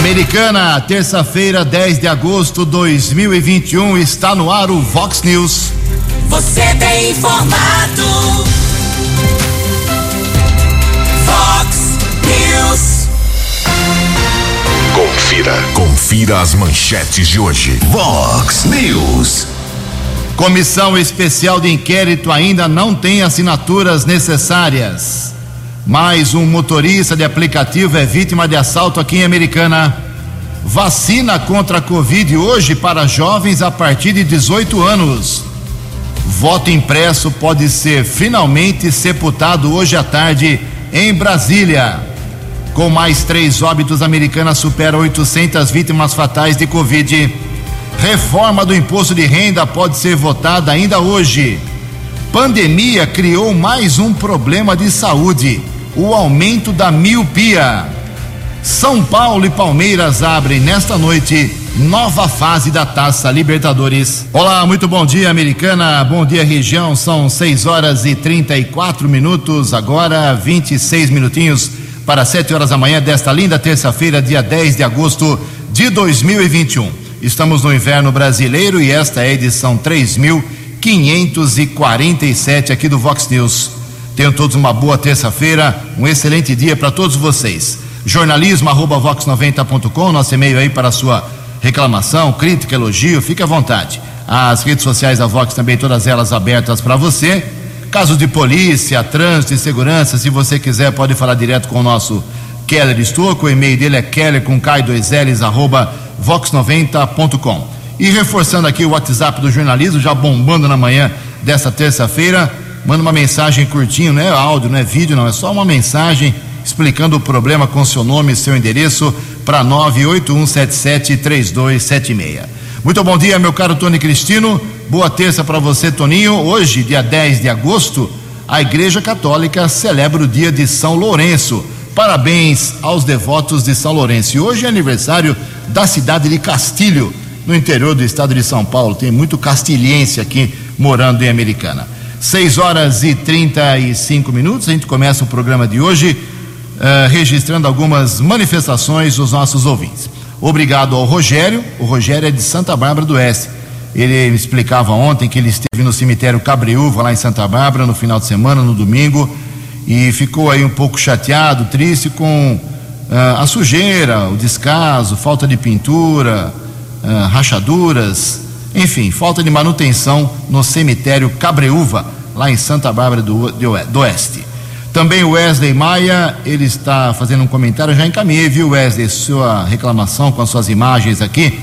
Americana, terça-feira, 10 de agosto de 2021, está no ar o Vox News. Você bem informado. Vox News. Confira. Confira as manchetes de hoje. Vox News. Comissão especial de inquérito ainda não tem assinaturas necessárias. Mais um motorista de aplicativo é vítima de assalto aqui em Americana. Vacina contra a Covid hoje para jovens a partir de 18 anos. Voto impresso pode ser finalmente sepultado hoje à tarde em Brasília. Com mais três óbitos, a Americana supera 800 vítimas fatais de Covid. Reforma do imposto de renda pode ser votada ainda hoje. Pandemia criou mais um problema de saúde: o aumento da miopia. São Paulo e Palmeiras abrem nesta noite nova fase da Taça Libertadores. Olá, muito bom dia, Americana. Bom dia, região. São 6 horas e 34 minutos, agora 26 minutinhos para 7 horas da manhã desta linda terça-feira, dia 10 de agosto de 2021. Estamos no inverno brasileiro e esta é a edição 3547 aqui do Vox News. Tenham todos uma boa terça-feira, um excelente dia para todos vocês. Jornalismo arroba vox90.com, nosso e-mail aí para a sua reclamação, crítica, elogio, fique à vontade. As redes sociais da Vox também, todas elas abertas para você. Casos de polícia, trânsito e segurança, se você quiser, pode falar direto com o nosso Keller Estouco. O e-mail dele é keller com K2Ls, arroba vox90.com. E reforçando aqui o WhatsApp do jornalismo, já bombando na manhã desta terça-feira, manda uma mensagem curtinho, não é áudio, não é vídeo, não, é só uma mensagem explicando o problema com seu nome e seu endereço para 981773276. Muito bom dia, meu caro Tony Cristino. Boa terça para você, Toninho. Hoje, dia 10 de agosto, a Igreja Católica celebra o dia de São Lourenço. Parabéns aos devotos de São Lourenço. E hoje é aniversário da cidade de Castilho, no interior do estado de São Paulo. Tem muito castilhense aqui morando em Americana. 6 horas e 35 minutos. A gente começa o programa de hoje uh, registrando algumas manifestações dos nossos ouvintes. Obrigado ao Rogério. O Rogério é de Santa Bárbara do Oeste. Ele me explicava ontem que ele esteve no cemitério Cabreúva, lá em Santa Bárbara, no final de semana, no domingo, e ficou aí um pouco chateado, triste com uh, a sujeira, o descaso, falta de pintura, uh, rachaduras, enfim, falta de manutenção no cemitério Cabreúva, lá em Santa Bárbara do, do Oeste. Também o Wesley Maia, ele está fazendo um comentário, já encaminhei, viu, Wesley, sua reclamação com as suas imagens aqui,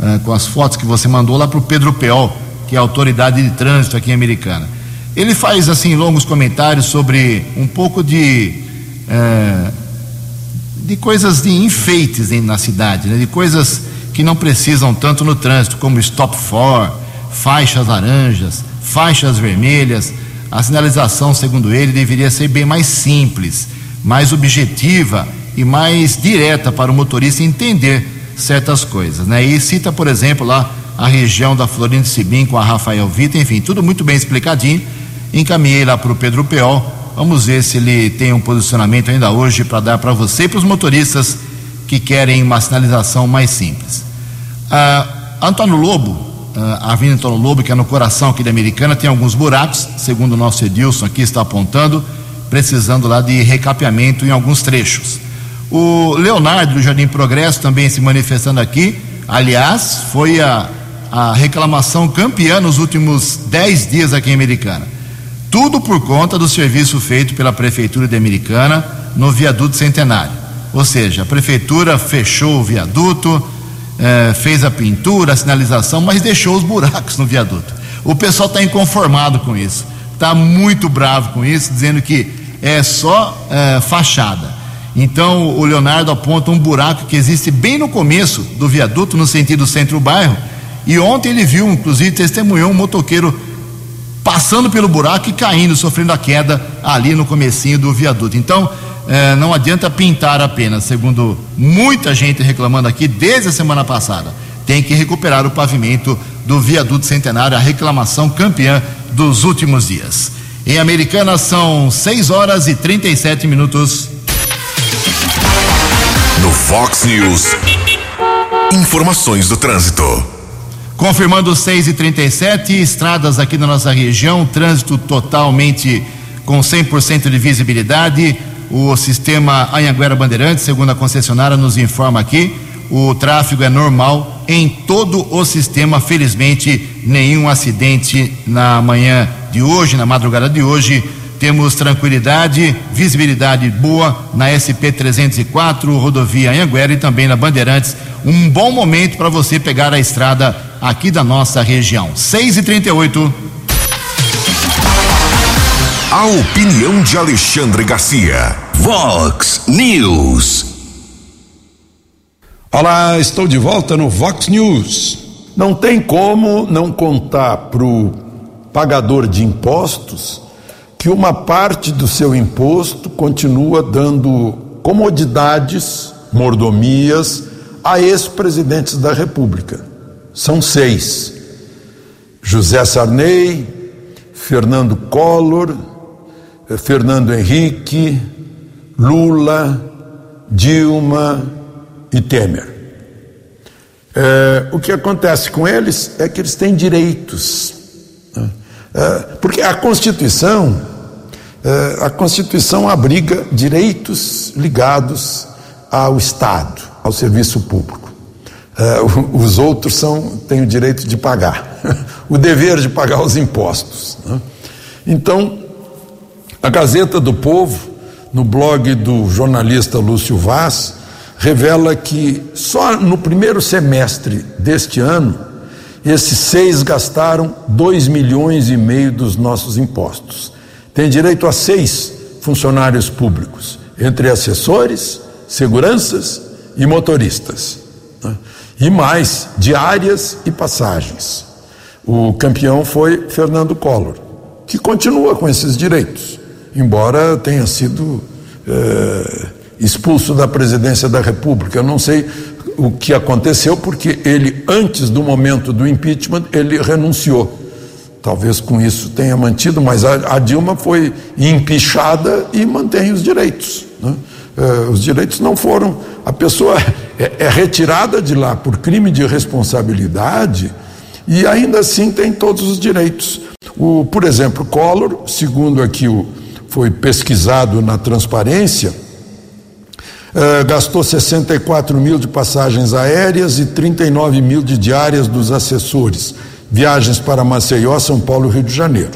uh, com as fotos que você mandou lá para o Pedro Peol, que é a autoridade de trânsito aqui em Americana. Ele faz, assim, longos comentários sobre um pouco de. Uh, de coisas de enfeites na cidade, né? de coisas que não precisam tanto no trânsito, como stop for, faixas laranjas, faixas vermelhas a sinalização, segundo ele, deveria ser bem mais simples, mais objetiva e mais direta para o motorista entender certas coisas. Né? E cita, por exemplo, lá a região da Florinda Sibim com a Rafael Vita, enfim, tudo muito bem explicadinho. Encaminhei lá para o Pedro Peol. Vamos ver se ele tem um posicionamento ainda hoje para dar para você e para os motoristas que querem uma sinalização mais simples. Ah, Antônio Lobo, a Avenida Antônio Lobo, que é no coração aqui da Americana, tem alguns buracos, segundo o nosso Edilson aqui está apontando, precisando lá de recapeamento em alguns trechos. O Leonardo do Jardim Progresso também se manifestando aqui, aliás, foi a, a reclamação campeã nos últimos dez dias aqui em Americana. Tudo por conta do serviço feito pela Prefeitura de Americana no viaduto centenário. Ou seja, a Prefeitura fechou o viaduto, é, fez a pintura, a sinalização, mas deixou os buracos no viaduto. O pessoal está inconformado com isso, está muito bravo com isso, dizendo que é só é, fachada. Então o Leonardo aponta um buraco que existe bem no começo do viaduto, no sentido centro-bairro, e ontem ele viu, inclusive testemunhou um motoqueiro passando pelo buraco e caindo, sofrendo a queda ali no comecinho do viaduto. Então, é, não adianta pintar apenas, segundo muita gente reclamando aqui desde a semana passada. Tem que recuperar o pavimento do viaduto centenário, a reclamação campeã dos últimos dias. Em Americana são 6 horas e 37 minutos. No Vox News. Informações do trânsito. Confirmando 6 e 37 estradas aqui na nossa região, trânsito totalmente com 100% de visibilidade. O sistema Anhanguera Bandeirantes, segundo a concessionária, nos informa aqui, o tráfego é normal em todo o sistema. Felizmente, nenhum acidente na manhã de hoje, na madrugada de hoje. Temos tranquilidade, visibilidade boa na SP 304, rodovia Anhanguera e também na Bandeirantes. Um bom momento para você pegar a estrada aqui da nossa região. 6 e 38 A opinião de Alexandre Garcia. Vox News. Olá, estou de volta no Vox News. Não tem como não contar para o pagador de impostos que uma parte do seu imposto continua dando comodidades, mordomias a ex-presidentes da República. São seis: José Sarney, Fernando Collor, Fernando Henrique, Lula, Dilma e Temer. É, o que acontece com eles é que eles têm direitos. Né? É, porque a Constituição, é, a Constituição abriga direitos ligados ao Estado, ao serviço público. os outros são, têm o direito de pagar, o dever de pagar os impostos. Né? Então, a Gazeta do Povo, no blog do jornalista Lúcio Vaz, revela que só no primeiro semestre deste ano, esses seis gastaram dois milhões e meio dos nossos impostos. Tem direito a seis funcionários públicos, entre assessores, seguranças e motoristas. Né? E mais, diárias e passagens. O campeão foi Fernando Collor, que continua com esses direitos, embora tenha sido. Eh, expulso da presidência da República. Eu não sei o que aconteceu, porque ele, antes do momento do impeachment, ele renunciou. Talvez com isso tenha mantido, mas a, a Dilma foi empichada e mantém os direitos. Né? Eh, os direitos não foram. A pessoa é, é retirada de lá por crime de responsabilidade e ainda assim tem todos os direitos. O, por exemplo, Collor, segundo aqui o, foi pesquisado na transparência, Uh, gastou 64 mil de passagens aéreas e 39 mil de diárias dos assessores. Viagens para Maceió, São Paulo Rio de Janeiro.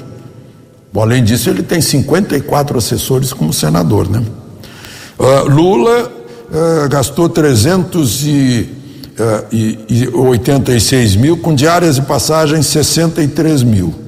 Bom, além disso, ele tem 54 assessores como senador, né? Uh, Lula uh, gastou 386 mil, com diárias e passagens 63 mil.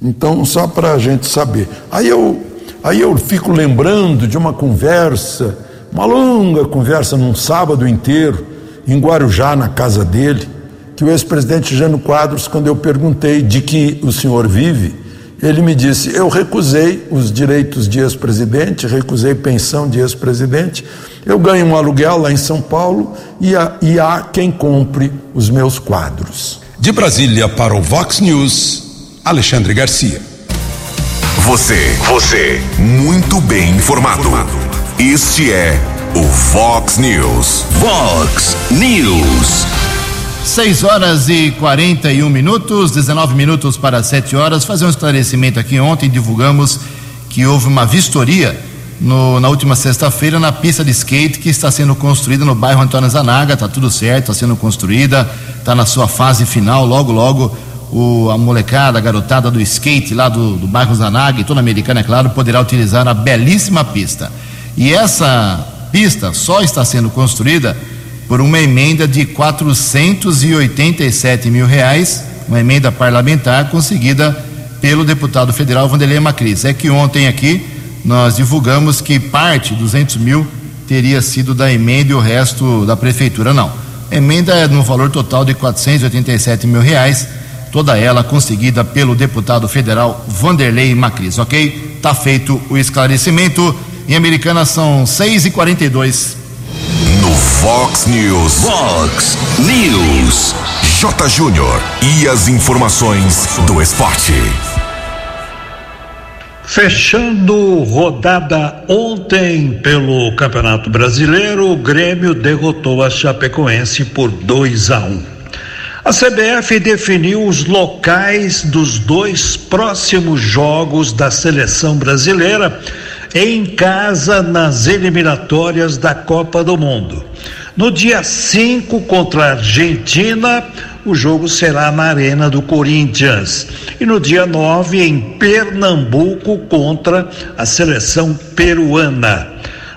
Então, só para a gente saber. Aí eu Aí eu fico lembrando de uma conversa, uma longa conversa num sábado inteiro, em Guarujá, na casa dele, que o ex-presidente Jânio Quadros, quando eu perguntei de que o senhor vive, ele me disse: Eu recusei os direitos de ex-presidente, recusei pensão de ex-presidente, eu ganho um aluguel lá em São Paulo e e há quem compre os meus quadros. De Brasília para o Vox News, Alexandre Garcia. Você, você, muito bem informado. Este é o Fox News. Fox News. 6 horas e 41 minutos, 19 minutos para 7 horas. Fazer um esclarecimento aqui. Ontem divulgamos que houve uma vistoria no, na última sexta-feira na pista de skate que está sendo construída no bairro Antônio Zanaga. Está tudo certo, está sendo construída, está na sua fase final. Logo, logo o, a molecada, a garotada do skate lá do, do bairro Zanaga e toda americana, é claro, poderá utilizar a belíssima pista. E essa pista só está sendo construída por uma emenda de 487 mil reais, uma emenda parlamentar conseguida pelo deputado federal Vanderlei Macris. É que ontem aqui nós divulgamos que parte, 200 mil, teria sido da emenda e o resto da prefeitura. Não. A emenda é no valor total de 487 mil reais toda ela conseguida pelo deputado federal Vanderlei Macris, ok? Tá feito o esclarecimento. Em Americana são 6 e 42 No Fox News. Fox News. J. Júnior. E as informações do esporte. Fechando rodada ontem pelo Campeonato Brasileiro, o Grêmio derrotou a Chapecoense por 2 a 1. Um. A CBF definiu os locais dos dois próximos jogos da seleção brasileira em casa nas eliminatórias da Copa do Mundo. No dia 5 contra a Argentina, o jogo será na Arena do Corinthians. E no dia 9, em Pernambuco, contra a seleção peruana.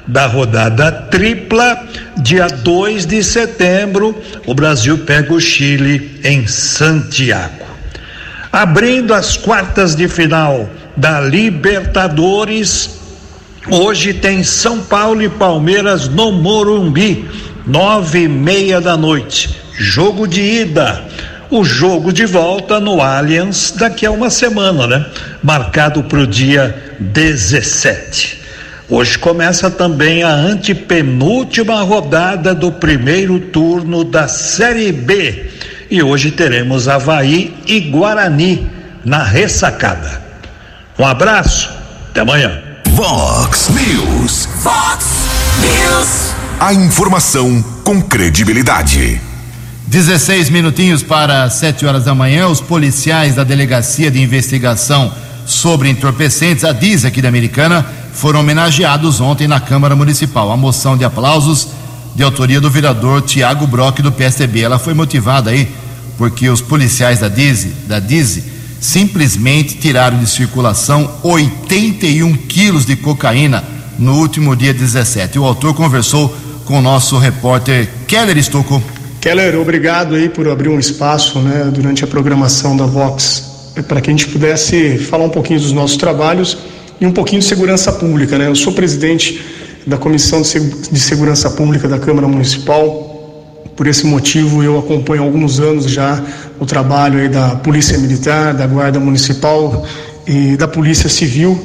Da rodada tripla, dia 2 de setembro, o Brasil pega o Chile em Santiago. Abrindo as quartas de final da Libertadores, hoje tem São Paulo e Palmeiras no Morumbi, nove e meia da noite jogo de ida. O jogo de volta no Allianz daqui a uma semana, né? Marcado para o dia 17. Hoje começa também a antepenúltima rodada do primeiro turno da Série B. E hoje teremos Havaí e Guarani na ressacada. Um abraço, até amanhã. Vox News. Fox News. A informação com credibilidade. 16 minutinhos para 7 horas da manhã, os policiais da Delegacia de Investigação sobre Entorpecentes, a DIS aqui da Americana, foram homenageados ontem na Câmara Municipal. A moção de aplausos de autoria do vereador Tiago Brock do PSDB. Ela foi motivada aí porque os policiais da DIS, da DIS simplesmente tiraram de circulação 81 quilos de cocaína no último dia 17. O autor conversou com o nosso repórter Keller Estocco. Keller, obrigado aí por abrir um espaço né, durante a programação da Vox para que a gente pudesse falar um pouquinho dos nossos trabalhos e um pouquinho de segurança pública. Né? Eu sou presidente da Comissão de Segurança Pública da Câmara Municipal. Por esse motivo, eu acompanho há alguns anos já o trabalho da Polícia Militar, da Guarda Municipal e da Polícia Civil.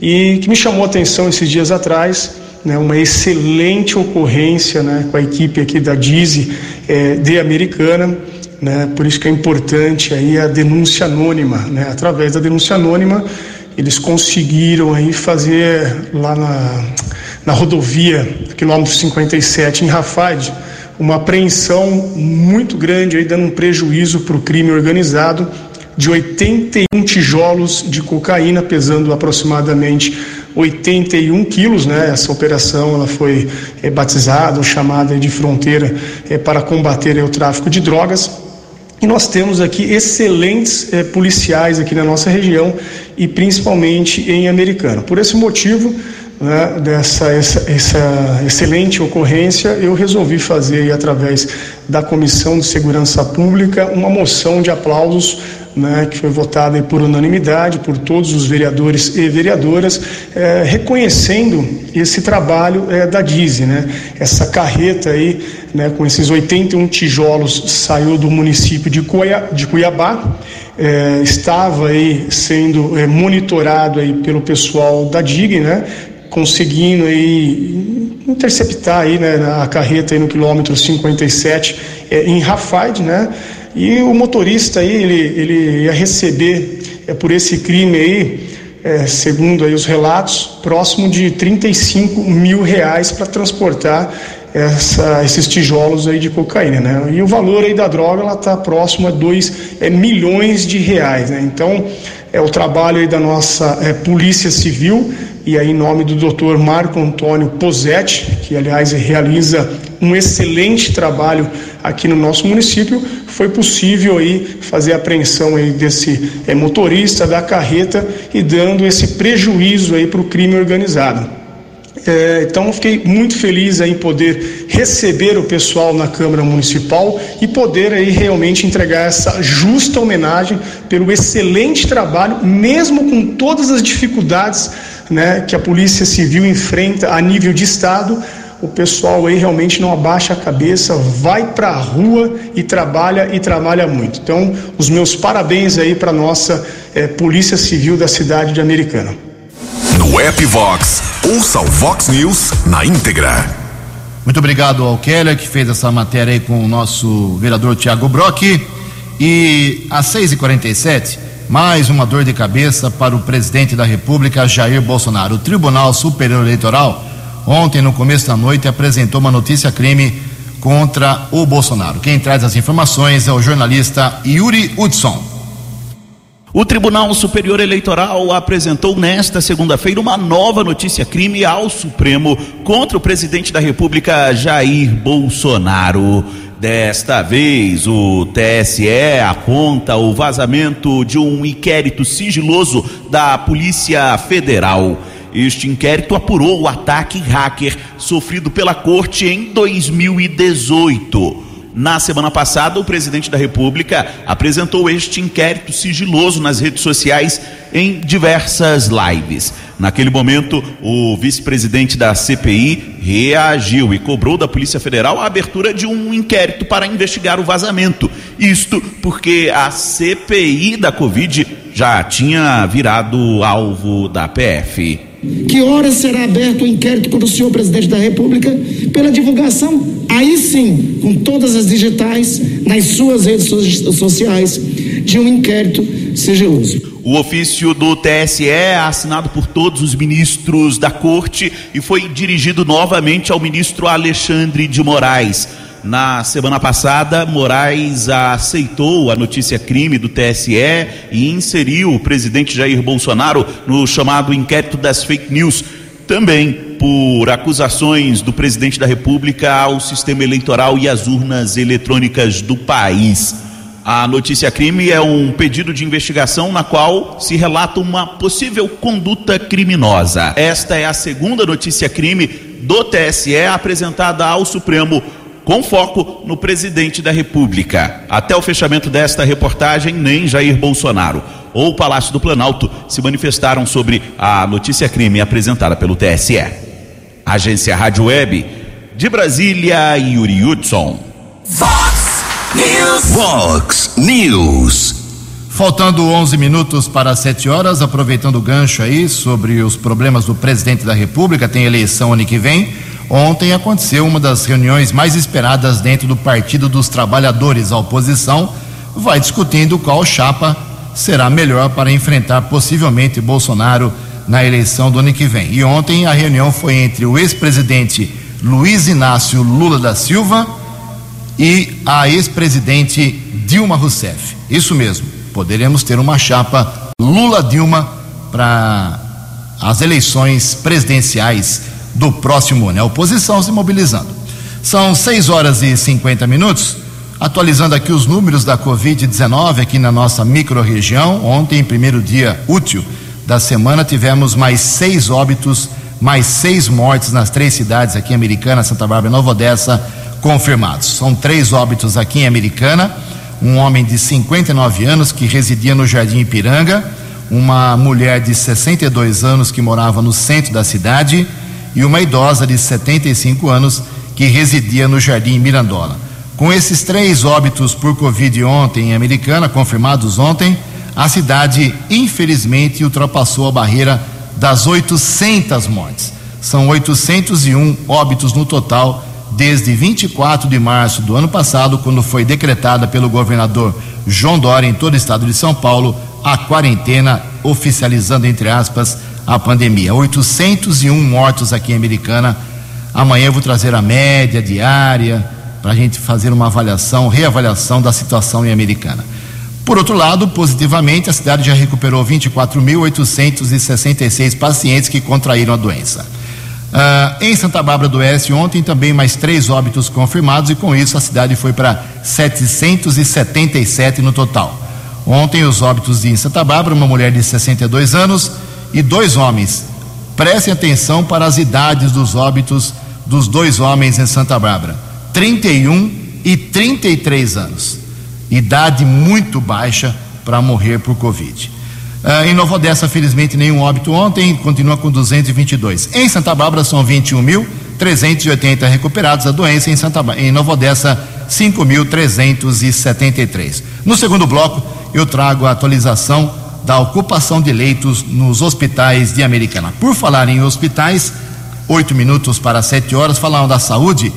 E que me chamou a atenção esses dias atrás né, uma excelente ocorrência né, com a equipe aqui da DISE é, de Americana, né, por isso que é importante aí a denúncia anônima, né, através da denúncia anônima eles conseguiram aí fazer lá na, na rodovia, quilômetro 57 em Rafad, uma apreensão muito grande aí dando um prejuízo para o crime organizado de 81 tijolos de cocaína pesando aproximadamente 81 quilos, né? Essa operação ela foi é, batizada chamada de fronteira é, para combater é, o tráfico de drogas. E nós temos aqui excelentes é, policiais aqui na nossa região e principalmente em Americana. Por esse motivo, né, dessa essa, essa, excelente ocorrência, eu resolvi fazer, através da Comissão de Segurança Pública, uma moção de aplausos né, que foi votada por unanimidade por todos os vereadores e vereadoras, é, reconhecendo esse trabalho é, da DISE, né, essa carreta aí, né, com esses 81 tijolos, saiu do município de, Cuiabá, de Cuiabá é, estava aí sendo é, monitorado aí pelo pessoal da DIG, né, conseguindo aí interceptar aí, né, a carreta aí no quilômetro 57 é, em Rafide, né, e o motorista aí, ele, ele ia receber é, por esse crime aí, é, segundo aí os relatos, próximo de 35 mil reais para transportar essa, esses tijolos aí de cocaína, né? E o valor aí da droga ela está próximo a 2 é, milhões de reais, né? Então é o trabalho aí da nossa é, Polícia Civil e aí em nome do Dr. Marco Antônio Posetti, que aliás realiza um excelente trabalho aqui no nosso município, foi possível aí fazer a apreensão aí desse é, motorista da carreta e dando esse prejuízo aí para o crime organizado. É, então, fiquei muito feliz em poder receber o pessoal na Câmara Municipal e poder aí realmente entregar essa justa homenagem pelo excelente trabalho, mesmo com todas as dificuldades né, que a Polícia Civil enfrenta a nível de Estado, o pessoal aí realmente não abaixa a cabeça, vai para a rua e trabalha e trabalha muito. Então, os meus parabéns aí para nossa é, Polícia Civil da cidade de Americana. No app Vox, ouça o Vox News na íntegra. Muito obrigado ao Keller que fez essa matéria aí com o nosso vereador Tiago Brock. E às 6h47 mais uma dor de cabeça para o presidente da República, Jair Bolsonaro. O Tribunal Superior Eleitoral, ontem, no começo da noite, apresentou uma notícia crime contra o Bolsonaro. Quem traz as informações é o jornalista Yuri Hudson. O Tribunal Superior Eleitoral apresentou nesta segunda-feira uma nova notícia crime ao Supremo contra o presidente da República, Jair Bolsonaro. Desta vez, o TSE aponta o vazamento de um inquérito sigiloso da Polícia Federal. Este inquérito apurou o ataque hacker sofrido pela corte em 2018. Na semana passada, o presidente da República apresentou este inquérito sigiloso nas redes sociais em diversas lives. Naquele momento, o vice-presidente da CPI reagiu e cobrou da Polícia Federal a abertura de um inquérito para investigar o vazamento. Isto porque a CPI da Covid já tinha virado alvo da PF. Que horas será aberto o inquérito contra o senhor presidente da República pela divulgação, aí sim, com todas as digitais, nas suas redes sociais, de um inquérito sigiloso. O ofício do TSE é assinado por todos os ministros da corte e foi dirigido novamente ao ministro Alexandre de Moraes. Na semana passada, Moraes aceitou a notícia crime do TSE e inseriu o presidente Jair Bolsonaro no chamado inquérito das fake news, também por acusações do presidente da República ao sistema eleitoral e às urnas eletrônicas do país. A notícia crime é um pedido de investigação na qual se relata uma possível conduta criminosa. Esta é a segunda notícia crime do TSE apresentada ao Supremo com foco no presidente da República. Até o fechamento desta reportagem, nem Jair Bolsonaro ou o Palácio do Planalto se manifestaram sobre a notícia crime apresentada pelo TSE. Agência Rádio Web de Brasília, Yuri Hudson. Fox News. Fox News. Faltando 11 minutos para 7 horas, aproveitando o gancho aí sobre os problemas do presidente da República, tem eleição ano que vem. Ontem aconteceu uma das reuniões mais esperadas dentro do Partido dos Trabalhadores. A oposição vai discutindo qual chapa será melhor para enfrentar possivelmente Bolsonaro na eleição do ano que vem. E ontem a reunião foi entre o ex-presidente Luiz Inácio Lula da Silva e a ex-presidente Dilma Rousseff. Isso mesmo, poderemos ter uma chapa Lula-Dilma para as eleições presidenciais do próximo ano. É a oposição se mobilizando. São 6 horas e 50 minutos. Atualizando aqui os números da Covid-19 aqui na nossa microrregião. Ontem, primeiro dia útil da semana, tivemos mais seis óbitos, mais seis mortes nas três cidades aqui em Americana, Santa Bárbara e Nova Odessa, confirmados. São três óbitos aqui em Americana. Um homem de 59 anos que residia no Jardim Ipiranga, uma mulher de 62 anos que morava no centro da cidade e uma idosa de 75 anos que residia no Jardim Mirandola. Com esses três óbitos por Covid ontem em Americana, confirmados ontem, a cidade infelizmente ultrapassou a barreira das 800 mortes. São 801 óbitos no total desde 24 de março do ano passado, quando foi decretada pelo governador João Dória em todo o estado de São Paulo a quarentena, oficializando entre aspas a pandemia. 801 mortos aqui em Americana. Amanhã eu vou trazer a média diária para a gente fazer uma avaliação, reavaliação da situação em Americana. Por outro lado, positivamente, a cidade já recuperou 24.866 pacientes que contraíram a doença. Uh, em Santa Bárbara do Oeste, ontem também mais três óbitos confirmados, e com isso a cidade foi para 777 no total. Ontem, os óbitos em Santa Bárbara, uma mulher de 62 anos, e dois homens. Prestem atenção para as idades dos óbitos dos dois homens em Santa Bárbara: 31 e 33 anos. Idade muito baixa para morrer por Covid. Uh, em Nova Odessa, felizmente, nenhum óbito ontem, continua com 222. Em Santa Bárbara, são 21.380 recuperados da doença. Em, Santa, em Nova Odessa, 5.373. No segundo bloco, eu trago a atualização da ocupação de leitos nos hospitais de Americana. Por falar em hospitais, oito minutos para sete horas, falando da saúde,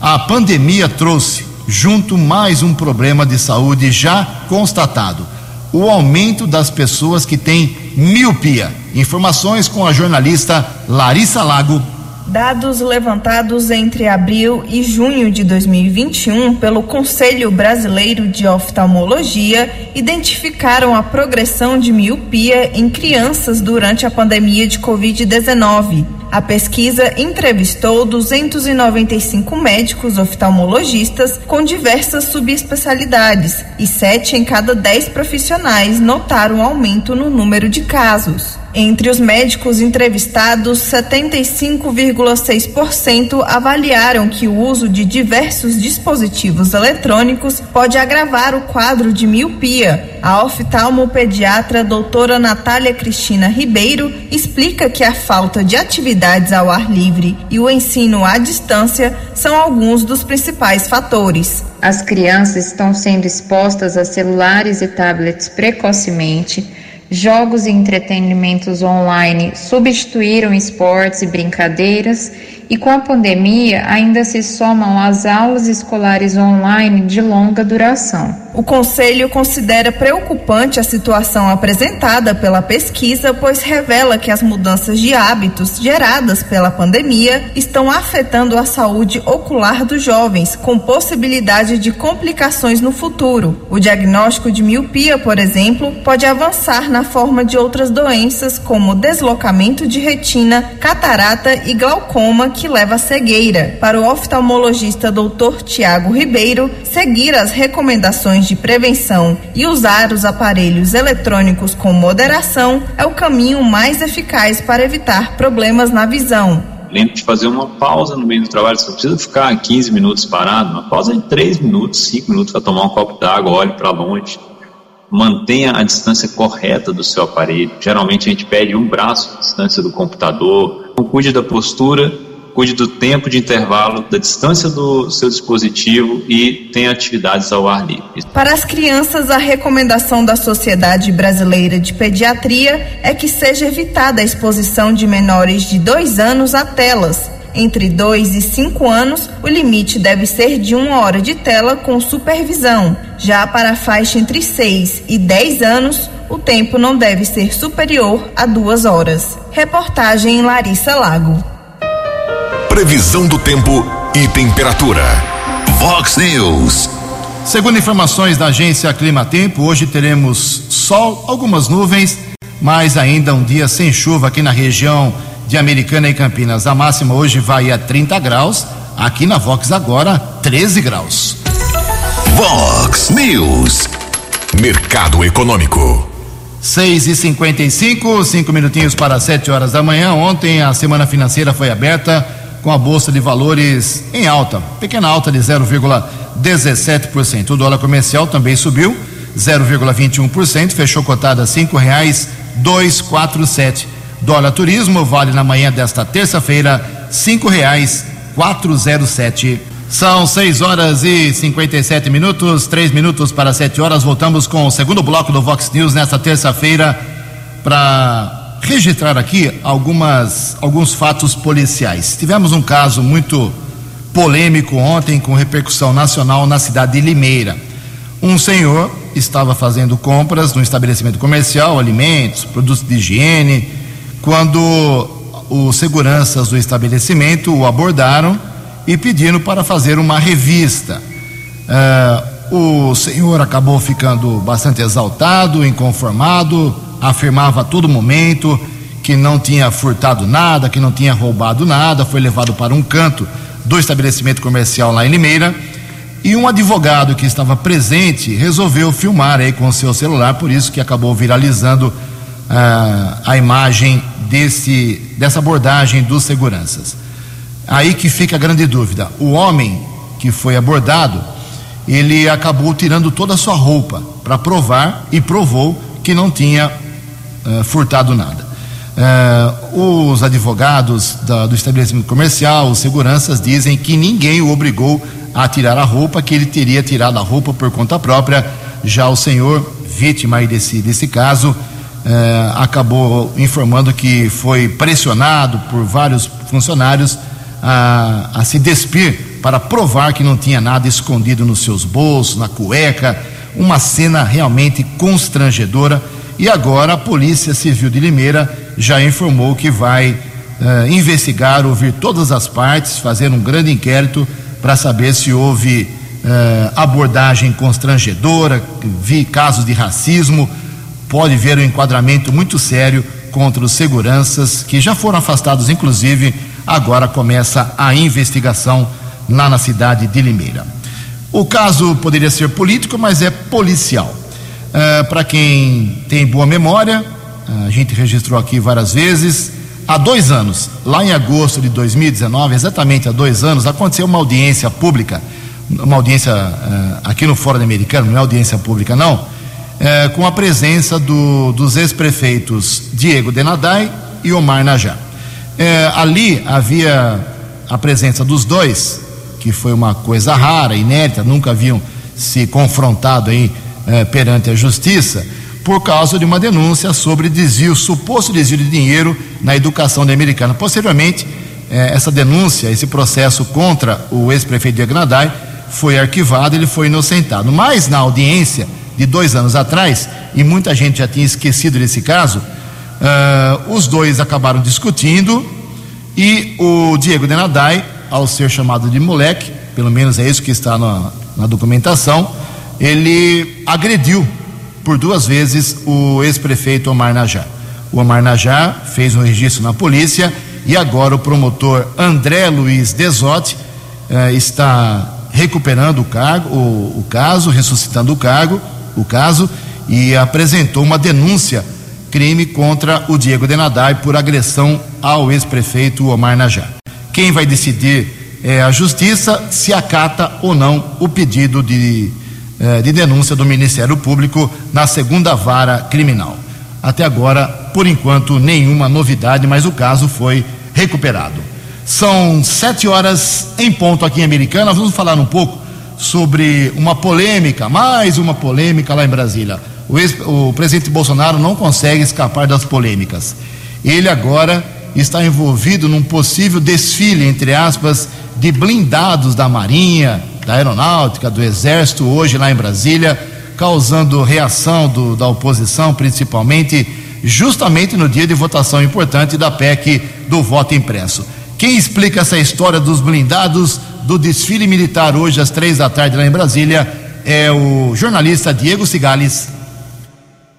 a pandemia trouxe junto mais um problema de saúde já constatado: o aumento das pessoas que têm miopia. Informações com a jornalista Larissa Lago. Dados levantados entre abril e junho de 2021 pelo Conselho Brasileiro de Oftalmologia identificaram a progressão de miopia em crianças durante a pandemia de Covid-19. A pesquisa entrevistou 295 médicos oftalmologistas com diversas subespecialidades e sete em cada dez profissionais notaram aumento no número de casos. Entre os médicos entrevistados, 75,6% avaliaram que o uso de diversos dispositivos eletrônicos pode agravar o quadro de miopia. A oftalmopediatra doutora Natália Cristina Ribeiro explica que a falta de atividades ao ar livre e o ensino à distância são alguns dos principais fatores. As crianças estão sendo expostas a celulares e tablets precocemente jogos e entretenimentos online substituíram esportes e brincadeiras, e com a pandemia ainda se somam as aulas escolares online de longa duração. O Conselho considera preocupante a situação apresentada pela pesquisa, pois revela que as mudanças de hábitos geradas pela pandemia estão afetando a saúde ocular dos jovens, com possibilidade de complicações no futuro. O diagnóstico de miopia, por exemplo, pode avançar na forma de outras doenças, como deslocamento de retina, catarata e glaucoma, que leva à cegueira. Para o oftalmologista Dr. Tiago Ribeiro, seguir as recomendações de prevenção e usar os aparelhos eletrônicos com moderação é o caminho mais eficaz para evitar problemas na visão. Lembre de fazer uma pausa no meio do trabalho, você não precisa ficar 15 minutos parado, uma pausa de 3 minutos, 5 minutos para tomar um copo d'água, olhe para longe. Mantenha a distância correta do seu aparelho. Geralmente a gente pede um braço de distância do computador. Então, cuide da postura cuide do tempo de intervalo, da distância do seu dispositivo e tenha atividades ao ar livre. Para as crianças, a recomendação da Sociedade Brasileira de Pediatria é que seja evitada a exposição de menores de dois anos a telas. Entre 2 e 5 anos, o limite deve ser de uma hora de tela com supervisão. Já para a faixa entre 6 e 10 anos, o tempo não deve ser superior a duas horas. Reportagem Larissa Lago. Previsão do tempo e temperatura. Vox News. Segundo informações da agência Clima Tempo, hoje teremos sol, algumas nuvens, mas ainda um dia sem chuva aqui na região de Americana e Campinas. A máxima hoje vai a 30 graus, aqui na Vox agora 13 graus. Vox News. Mercado Econômico. 6 e 55 cinco minutinhos para 7 horas da manhã. Ontem a semana financeira foi aberta com a Bolsa de Valores em alta, pequena alta de 0,17%. O dólar comercial também subiu 0,21%, fechou cotada a cinco reais dois quatro sete. Dólar turismo vale na manhã desta terça-feira cinco reais quatro zero sete. São 6 horas e 57 minutos, três minutos para 7 horas. Voltamos com o segundo bloco do Vox News nesta terça-feira para registrar aqui algumas, alguns fatos policiais. Tivemos um caso muito polêmico ontem com repercussão nacional na cidade de Limeira. Um senhor estava fazendo compras no estabelecimento comercial, alimentos, produtos de higiene, quando os seguranças do estabelecimento o abordaram e pediram para fazer uma revista. Uh, o senhor acabou ficando bastante exaltado, inconformado, afirmava a todo momento que não tinha furtado nada, que não tinha roubado nada, foi levado para um canto do estabelecimento comercial lá em Limeira. E um advogado que estava presente resolveu filmar aí com o seu celular, por isso que acabou viralizando uh, a imagem desse, dessa abordagem dos seguranças. Aí que fica a grande dúvida: o homem que foi abordado, ele acabou tirando toda a sua roupa para provar e provou que não tinha uh, furtado nada. Uh, os advogados da, do estabelecimento comercial, os seguranças, dizem que ninguém o obrigou a tirar a roupa, que ele teria tirado a roupa por conta própria. Já o senhor, vítima desse, desse caso, uh, acabou informando que foi pressionado por vários funcionários a, a se despir para provar que não tinha nada escondido nos seus bolsos, na cueca uma cena realmente constrangedora. E agora a Polícia Civil de Limeira já informou que vai uh, investigar, ouvir todas as partes, fazer um grande inquérito para saber se houve uh, abordagem constrangedora, vi casos de racismo. Pode ver um enquadramento muito sério contra os seguranças que já foram afastados, inclusive. Agora começa a investigação lá na cidade de Limeira. O caso poderia ser político, mas é policial. Uh, Para quem tem boa memória, a gente registrou aqui várias vezes. Há dois anos, lá em agosto de 2019, exatamente há dois anos, aconteceu uma audiência pública, uma audiência uh, aqui no Fórum Americano, não é audiência pública, não, uh, com a presença do, dos ex-prefeitos Diego Denadai e Omar Najá. ali havia a presença dos dois, que foi uma coisa rara, inédita, nunca haviam se confrontado aí eh, perante a justiça, por causa de uma denúncia sobre desvio, suposto desvio de dinheiro na educação da americana. Posteriormente, eh, essa denúncia, esse processo contra o ex-prefeito de Agnadai foi arquivado, ele foi inocentado. Mas na audiência de dois anos atrás, e muita gente já tinha esquecido desse caso, uh, os dois acabaram discutindo e o Diego Denadai ao ser chamado de moleque, pelo menos é isso que está na, na documentação, ele agrediu por duas vezes o ex-prefeito Omar Najá. O Omar Najá fez um registro na polícia e agora o promotor André Luiz Desotti eh, está recuperando o cargo, o, o, caso, ressuscitando o cargo, o caso e apresentou uma denúncia crime contra o Diego Denadai por agressão ao ex-prefeito Omar Najá. Quem vai decidir é a justiça se acata ou não o pedido de, é, de denúncia do Ministério Público na segunda vara criminal. Até agora, por enquanto, nenhuma novidade, mas o caso foi recuperado. São sete horas em ponto aqui em Americana. Vamos falar um pouco sobre uma polêmica, mais uma polêmica lá em Brasília. O, ex, o presidente Bolsonaro não consegue escapar das polêmicas. Ele agora está envolvido num possível desfile, entre aspas, de blindados da Marinha, da Aeronáutica, do Exército, hoje lá em Brasília, causando reação do, da oposição, principalmente, justamente no dia de votação importante da PEC do voto impresso. Quem explica essa história dos blindados do desfile militar hoje às três da tarde lá em Brasília é o jornalista Diego Cigales.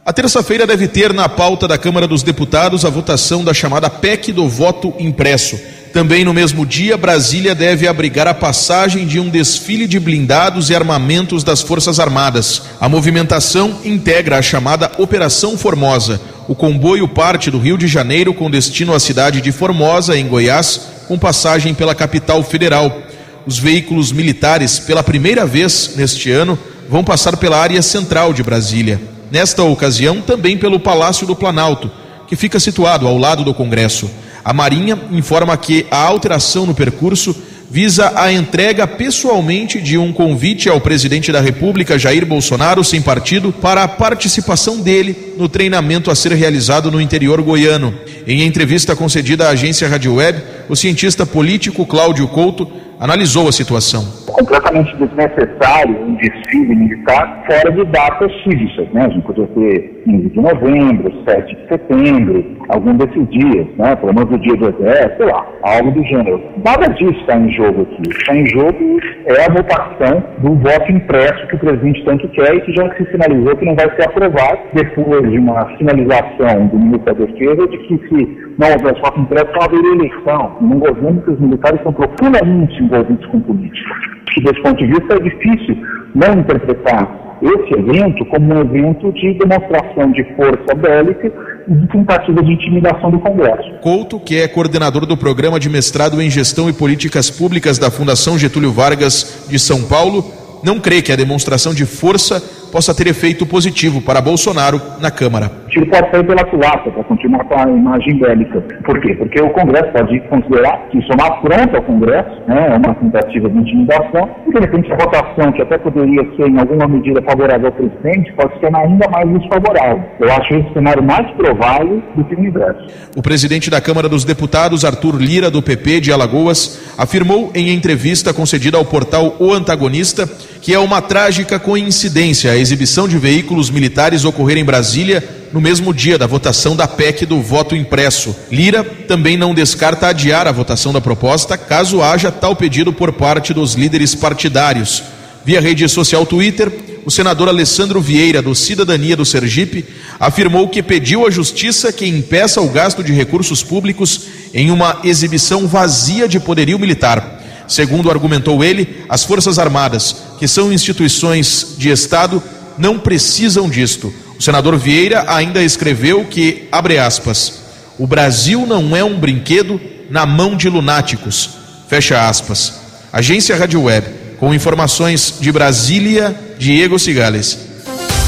A terça-feira deve ter na pauta da Câmara dos Deputados a votação da chamada PEC do voto impresso. Também no mesmo dia, Brasília deve abrigar a passagem de um desfile de blindados e armamentos das Forças Armadas. A movimentação integra a chamada Operação Formosa. O comboio parte do Rio de Janeiro com destino à cidade de Formosa, em Goiás, com passagem pela capital federal. Os veículos militares, pela primeira vez neste ano, vão passar pela área central de Brasília nesta ocasião também pelo Palácio do Planalto, que fica situado ao lado do Congresso. A Marinha informa que a alteração no percurso visa a entrega pessoalmente de um convite ao presidente da República, Jair Bolsonaro, sem partido, para a participação dele no treinamento a ser realizado no interior goiano. Em entrevista concedida à agência Rádio Web, o cientista político Cláudio Couto analisou a situação. Completamente desnecessário um desfile militar fora de datas cívicas, né? A gente podia ter 15 de novembro, 7 de setembro, algum desses dias, né? Pelo menos o dia do exército, sei lá, algo do gênero. Nada disso está em jogo aqui. Está em jogo é a votação do voto impresso que o presidente tanto quer e que já se sinalizou que não vai ser aprovado depois de uma sinalização do ministro da Defesa de que se não houvesse voto impresso, não haveria eleição num governo que os militares são profundamente envolvidos com política. E desse ponto de vista é difícil não interpretar esse evento como um evento de demonstração de força bélica e de tentativa de intimidação do Congresso. Couto, que é coordenador do programa de mestrado em Gestão e Políticas Públicas da Fundação Getúlio Vargas de São Paulo, não crê que a demonstração de força possa ter efeito positivo para Bolsonaro na Câmara. Tiro pode sair pela culatra para continuar com a imagem bélica. Por quê? Porque o Congresso pode considerar que isso é uma afronta ao Congresso, né, é uma tentativa de intimidação, e de repente a votação, que até poderia ser em alguma medida favorável ao presidente, pode ser ainda mais desfavorável. Eu acho esse cenário mais provável do que o inverso. O presidente da Câmara dos Deputados, Arthur Lira, do PP de Alagoas, afirmou em entrevista concedida ao portal O Antagonista que é uma trágica coincidência a exibição de veículos militares ocorrer em Brasília no mesmo dia da votação da PEC do voto impresso. Lira também não descarta adiar a votação da proposta caso haja tal pedido por parte dos líderes partidários. Via rede social Twitter, o senador Alessandro Vieira, do Cidadania do Sergipe, afirmou que pediu à Justiça que impeça o gasto de recursos públicos em uma exibição vazia de poderio militar. Segundo argumentou ele, as Forças Armadas, que são instituições de Estado, não precisam disto. O senador Vieira ainda escreveu que, abre aspas, o Brasil não é um brinquedo na mão de lunáticos. Fecha aspas. Agência Rádio Web, com informações de Brasília, Diego Cigales.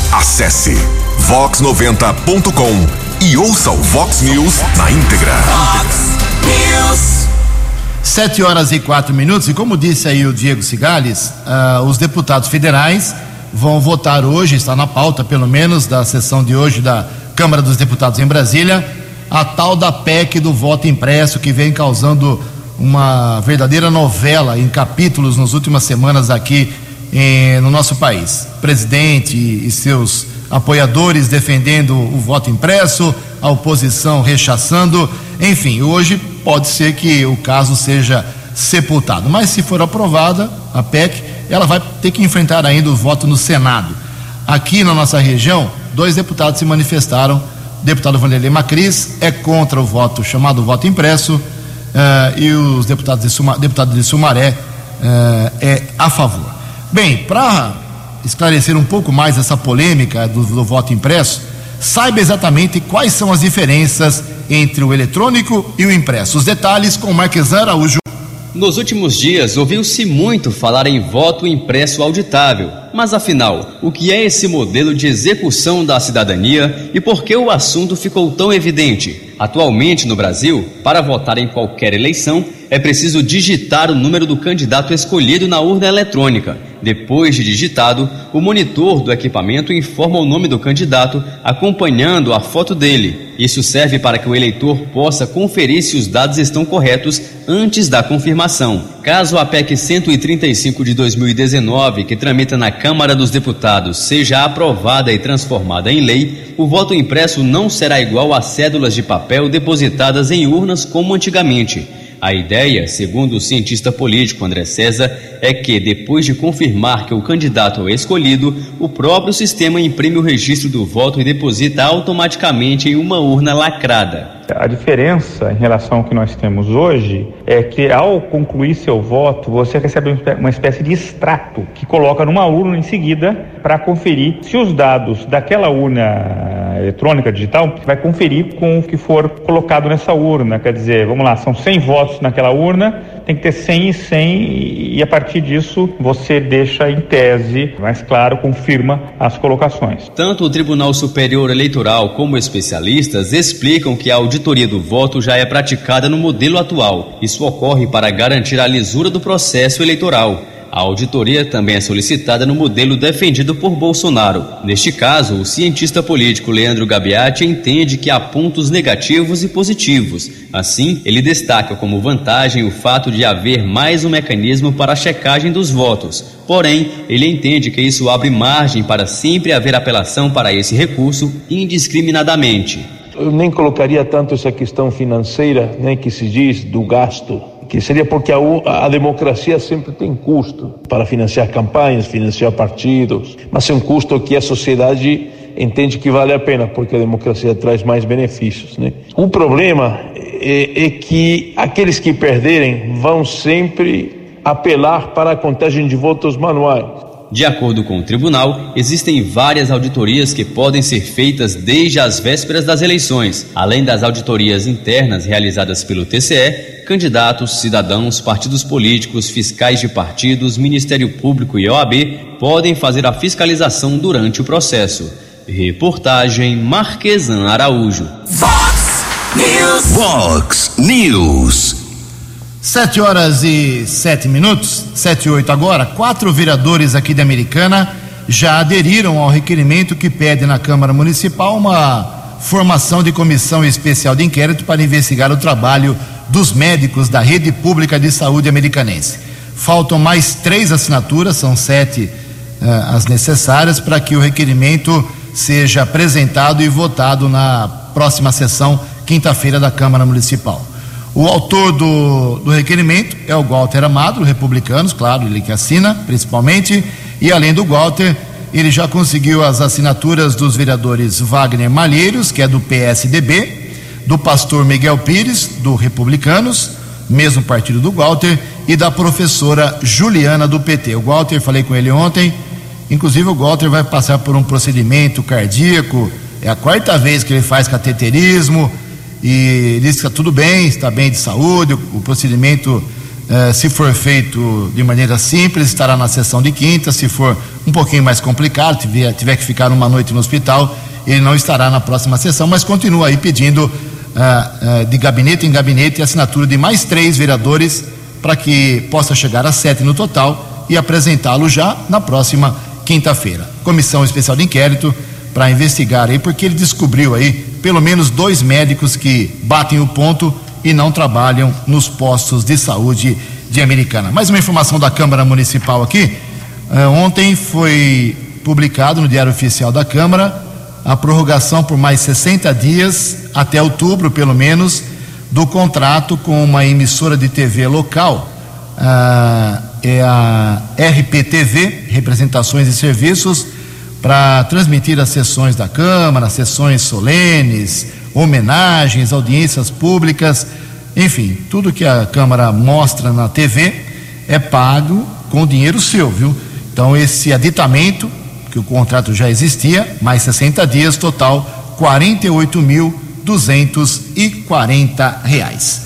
Acesse vox90.com e ouça o Vox News na íntegra. Vox News. Sete horas e quatro minutos, e como disse aí o Diego Cigales, uh, os deputados federais vão votar hoje, está na pauta, pelo menos, da sessão de hoje da Câmara dos Deputados em Brasília, a tal da PEC do voto impresso, que vem causando uma verdadeira novela em capítulos nas últimas semanas aqui em, no nosso país. Presidente e seus apoiadores defendendo o voto impresso, a oposição rechaçando, enfim, hoje pode ser que o caso seja sepultado. Mas se for aprovada a PEC, ela vai ter que enfrentar ainda o voto no Senado. Aqui na nossa região, dois deputados se manifestaram. O deputado Vanderlei Macris é contra o voto chamado voto impresso uh, e os deputados de, Suma, deputado de Sumaré uh, é a favor. Bem, para esclarecer um pouco mais essa polêmica do, do voto impresso, saiba exatamente quais são as diferenças entre o eletrônico e o impresso. Os detalhes com Marquesan Araújo. Nos últimos dias, ouviu-se muito falar em voto impresso auditável. Mas afinal, o que é esse modelo de execução da cidadania e por que o assunto ficou tão evidente? Atualmente no Brasil, para votar em qualquer eleição, é preciso digitar o número do candidato escolhido na urna eletrônica. Depois de digitado, o monitor do equipamento informa o nome do candidato, acompanhando a foto dele. Isso serve para que o eleitor possa conferir se os dados estão corretos antes da confirmação. Caso a PEC 135 de 2019, que tramita na Câmara dos Deputados, seja aprovada e transformada em lei, o voto impresso não será igual às cédulas de papel depositadas em urnas como antigamente. A ideia, segundo o cientista político André César, é que, depois de confirmar que o candidato é escolhido, o próprio sistema imprime o registro do voto e deposita automaticamente em uma urna lacrada. A diferença em relação ao que nós temos hoje é que, ao concluir seu voto, você recebe uma espécie de extrato que coloca numa urna em seguida para conferir se os dados daquela urna eletrônica digital vai conferir com o que for colocado nessa urna. Quer dizer, vamos lá, são 100 votos naquela urna, tem que ter 100 e 100 e a partir disso você deixa em tese, mais claro, confirma as colocações. Tanto o Tribunal Superior Eleitoral como especialistas explicam que a auditoria do voto já é praticada no modelo atual. Isso ocorre para garantir a lisura do processo eleitoral. A auditoria também é solicitada no modelo defendido por Bolsonaro. Neste caso, o cientista político Leandro Gabiati entende que há pontos negativos e positivos. Assim, ele destaca como vantagem o fato de haver mais um mecanismo para a checagem dos votos. Porém, ele entende que isso abre margem para sempre haver apelação para esse recurso indiscriminadamente. Eu nem colocaria tanto essa questão financeira, né, que se diz do gasto que seria porque a, a, democracia sempre tem custo para financiar campanhas, financiar partidos, mas é um custo que a sociedade entende que vale a pena, porque a democracia traz mais benefícios. Né? O problema é, é que aqueles que perderem vão sempre apelar para a contagem de votos manuais. De acordo com o tribunal, existem várias auditorias que podem ser feitas desde as vésperas das eleições, além das auditorias internas realizadas pelo TCE, candidatos, cidadãos, partidos políticos, fiscais de partidos, Ministério Público e OAB podem fazer a fiscalização durante o processo. Reportagem Marquesan Araújo. Vox News. Vox News. Sete horas e sete minutos, sete e oito agora. Quatro vereadores aqui de Americana já aderiram ao requerimento que pede na Câmara Municipal uma formação de comissão especial de inquérito para investigar o trabalho dos médicos da rede pública de saúde americanense. Faltam mais três assinaturas, são sete uh, as necessárias para que o requerimento seja apresentado e votado na próxima sessão, quinta-feira, da Câmara Municipal. O autor do, do requerimento é o Walter Amado, republicanos, claro, ele que assina, principalmente, e além do Walter, ele já conseguiu as assinaturas dos vereadores Wagner Malheiros, que é do PSDB, do pastor Miguel Pires, do Republicanos, mesmo partido do Walter, e da professora Juliana do PT. O Walter, falei com ele ontem, inclusive o Walter vai passar por um procedimento cardíaco, é a quarta vez que ele faz cateterismo, e diz que está tudo bem, está bem de saúde, o, procedimento eh, se for feito de maneira simples, estará na sessão de quinta. Se for um pouquinho mais complicado, tiver, tiver que ficar uma noite no hospital, ele não estará na próxima sessão, mas continua aí pedindo uh, uh, de gabinete em gabinete assinatura de mais três vereadores para que possa chegar a sete no total e apresentá-lo já na próxima quinta-feira. Comissão especial de inquérito para investigar aí, porque ele descobriu aí pelo menos dois médicos que batem o ponto e não trabalham nos postos de saúde de Americana. Mais uma informação da Câmara Municipal aqui. Uh, ontem foi publicado no Diário Oficial da Câmara a prorrogação por mais 60 dias, até outubro pelo menos, do contrato com uma emissora de TV local. Uh, é a RPTV, Representações e Serviços, para transmitir as sessões da Câmara, sessões solenes, homenagens, audiências públicas, enfim, tudo que a Câmara mostra na TV é pago com dinheiro seu, viu? Então, esse aditamento, que o contrato já existia, mais 60 dias, total 48.240 reais.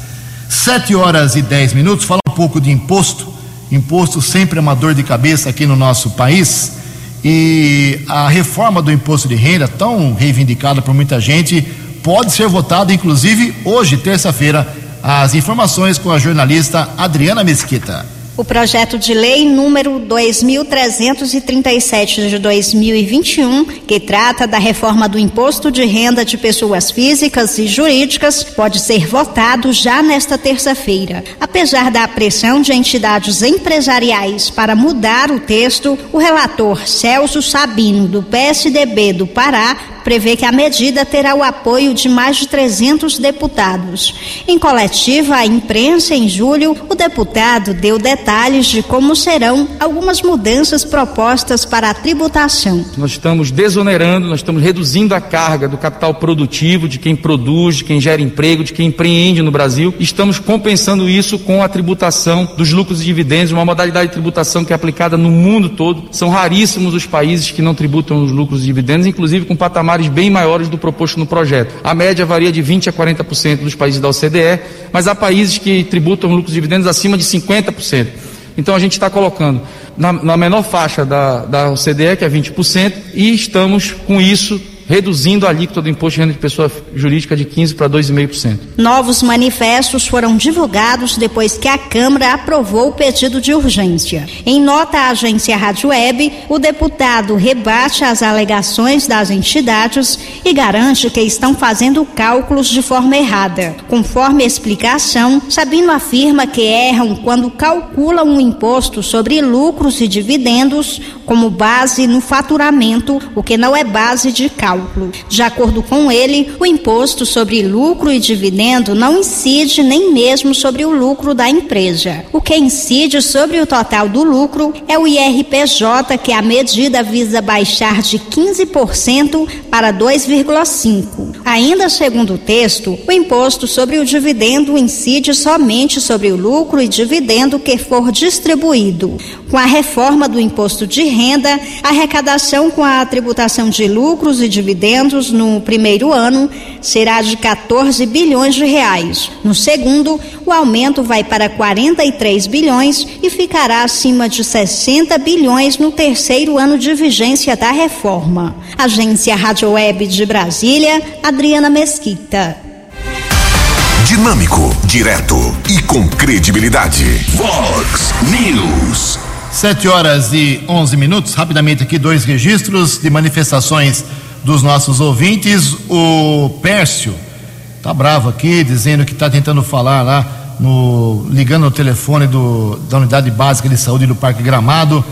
Sete horas e 10 minutos, fala um pouco de imposto. Imposto sempre é uma dor de cabeça aqui no nosso país. E a reforma do imposto de renda, tão reivindicada por muita gente, pode ser votada, inclusive, hoje, terça-feira. As informações com a jornalista Adriana Mesquita. O projeto de lei número 2337 de 2021, que trata da reforma do imposto de renda de pessoas físicas e jurídicas, pode ser votado já nesta terça-feira. Apesar da pressão de entidades empresariais para mudar o texto, o relator Celso Sabino, do PSDB do Pará, prevê que a medida terá o apoio de mais de 300 deputados. Em coletiva à imprensa em julho, o deputado deu detalhes de como serão algumas mudanças propostas para a tributação. Nós estamos desonerando, nós estamos reduzindo a carga do capital produtivo, de quem produz, de quem gera emprego, de quem empreende no Brasil. Estamos compensando isso com a tributação dos lucros e dividendos, uma modalidade de tributação que é aplicada no mundo todo. São raríssimos os países que não tributam os lucros e dividendos, inclusive com patamares bem maiores do proposto no projeto. A média varia de 20% a 40% dos países da OCDE, mas há países que tributam lucros e dividendos acima de 50%. Então a gente está colocando na, na menor faixa da, da OCDE, que é 20%, e estamos com isso reduzindo a alíquota do imposto de renda de pessoa jurídica de 15% para 2,5%. Novos manifestos foram divulgados depois que a Câmara aprovou o pedido de urgência. Em nota à agência Rádio Web, o deputado rebate as alegações das entidades e garante que estão fazendo cálculos de forma errada. Conforme explicação, Sabino afirma que erram quando calculam o um imposto sobre lucros e dividendos como base no faturamento, o que não é base de cálculo cálculo. De acordo com ele, o imposto sobre lucro e dividendo não incide nem mesmo sobre o lucro da empresa. O que incide sobre o total do lucro é o IRPJ, que a medida visa baixar de 15% para 2,5%. Ainda segundo o texto, o imposto sobre o dividendo incide somente sobre o lucro e dividendo que for distribuído. Com a reforma do imposto de renda, a arrecadação com a tributação de lucros e dividendos no primeiro ano será de 14 bilhões de reais. No segundo, o aumento vai para 43 bilhões e ficará acima de 60 bilhões no terceiro ano de vigência da reforma. Agência Rádio Web de Brasília, Adriana Mesquita. Dinâmico, direto e com credibilidade. Vox News. Sete horas e onze minutos. Rapidamente aqui, dois registros de manifestações dos nossos ouvintes. O Pércio tá bravo aqui, dizendo que está tentando falar lá, no, ligando no telefone do, da unidade básica de saúde do Parque Gramado.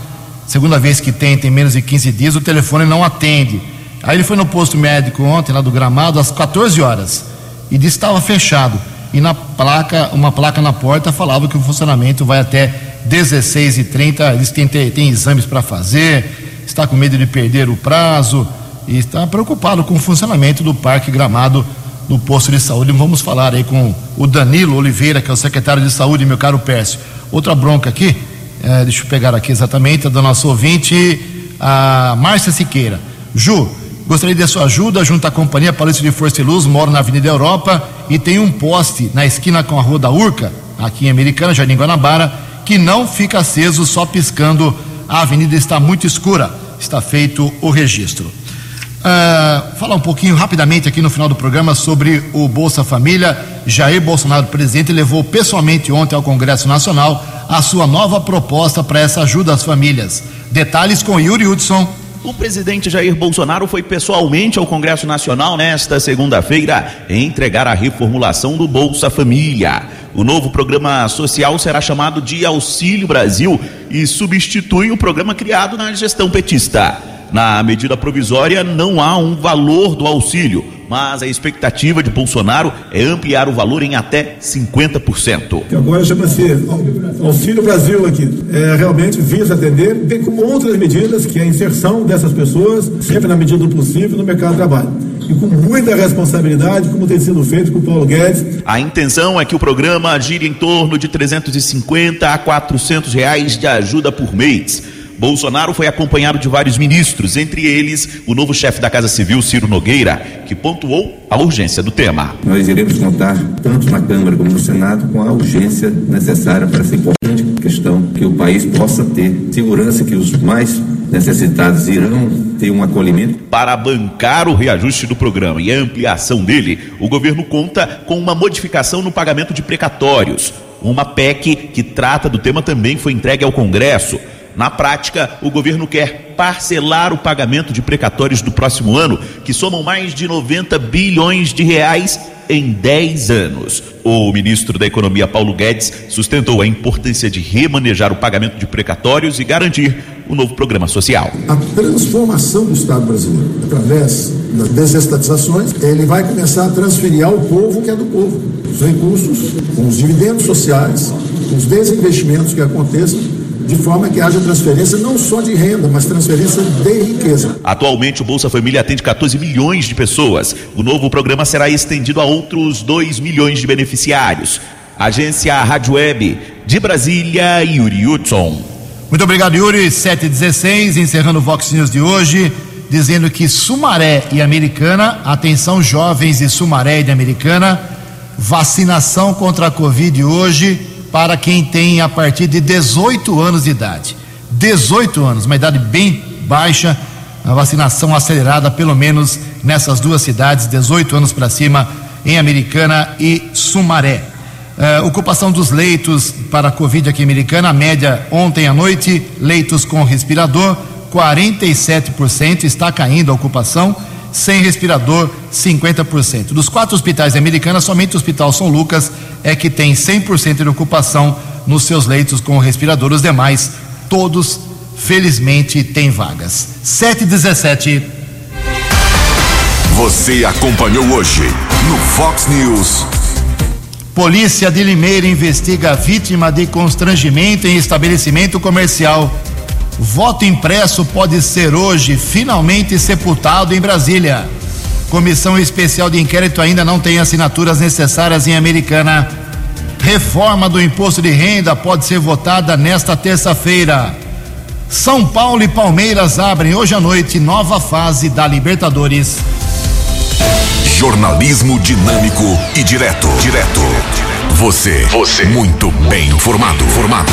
Segunda vez que tem, tem menos de 15 dias, o telefone não atende. Aí ele foi no posto médico ontem, lá do Gramado, às 14 horas, e disse que estava fechado. E na placa, uma placa na porta falava que o funcionamento vai até 16h30. Eles têm, têm exames para fazer, está com medo de perder o prazo e está preocupado com o funcionamento do Parque Gramado no posto de saúde. Vamos falar aí com o Danilo Oliveira, que é o secretário de saúde, meu caro Pércio. Outra bronca aqui, é, deixa eu pegar aqui exatamente, é do nosso ouvinte, a Márcia Siqueira. Ju, gostaria de sua ajuda junto à Companhia Paulista de Força e Luz, moro na Avenida Europa e tem um poste na esquina com a Rua da Urca, aqui em Americana, Jardim Guanabara, que não fica aceso, só piscando. A avenida está muito escura. Está feito o registro. Uh, falar um pouquinho rapidamente aqui no final do programa sobre o Bolsa Família. Jair Bolsonaro, presidente, levou pessoalmente ontem ao Congresso Nacional a sua nova proposta para essa ajuda às famílias. Detalhes com Yuri Hudson. O presidente Jair Bolsonaro foi pessoalmente ao Congresso Nacional nesta segunda-feira entregar a reformulação do Bolsa Família. O novo programa social será chamado de Auxílio Brasil e substitui o programa criado na gestão petista. Na medida provisória, não há um valor do auxílio, mas a expectativa de Bolsonaro é ampliar o valor em até 50%. Que agora chama-se Auxílio Brasil aqui. É, realmente visa atender, bem como outras medidas, que é a inserção dessas pessoas, sempre na medida do possível, no mercado de trabalho. E com muita responsabilidade, como tem sido feito com o Paulo Guedes. A intenção é que o programa gire em torno de 350 a 400 reais de ajuda por mês. Bolsonaro foi acompanhado de vários ministros, entre eles o novo chefe da Casa Civil, Ciro Nogueira, que pontuou a urgência do tema. Nós iremos contar, tanto na Câmara como no Senado, com a urgência necessária para essa importante questão que o país possa ter segurança que os mais necessitados irão ter um acolhimento. Para bancar o reajuste do programa e a ampliação dele, o governo conta com uma modificação no pagamento de precatórios. Uma PEC que trata do tema também foi entregue ao Congresso. Na prática, o governo quer parcelar o pagamento de precatórios do próximo ano, que somam mais de 90 bilhões de reais em 10 anos. O ministro da Economia, Paulo Guedes, sustentou a importância de remanejar o pagamento de precatórios e garantir o novo programa social. A transformação do Estado brasileiro, através das desestatizações, ele vai começar a transferir ao povo que é do povo. Os recursos, os dividendos sociais, os desinvestimentos que aconteçam, de forma que haja transferência não só de renda, mas transferência de riqueza. Atualmente, o Bolsa Família atende 14 milhões de pessoas. O novo programa será estendido a outros 2 milhões de beneficiários. Agência Rádio Web de Brasília, Yuri Hudson. Muito obrigado, Yuri. 716, encerrando o Vox News de hoje, dizendo que Sumaré e Americana, atenção jovens de Sumaré e de Americana, vacinação contra a Covid hoje para quem tem a partir de 18 anos de idade. 18 anos, uma idade bem baixa, a vacinação acelerada, pelo menos nessas duas cidades, 18 anos para cima, em Americana e Sumaré. Uh, ocupação dos leitos para a Covid aqui em Americana, média ontem à noite, leitos com respirador, 47% está caindo a ocupação sem respirador, 50%. Dos quatro hospitais americanos, somente o Hospital São Lucas é que tem 100% de ocupação nos seus leitos com respirador. Os demais, todos, felizmente, têm vagas. 717. Você acompanhou hoje no Fox News. Polícia de Limeira investiga vítima de constrangimento em estabelecimento comercial. Voto impresso pode ser hoje finalmente sepultado em Brasília. Comissão especial de inquérito ainda não tem assinaturas necessárias em Americana. Reforma do imposto de renda pode ser votada nesta terça-feira. São Paulo e Palmeiras abrem hoje à noite nova fase da Libertadores. Jornalismo dinâmico e direto. Direto. Você. Você. Muito bem informado. Formado.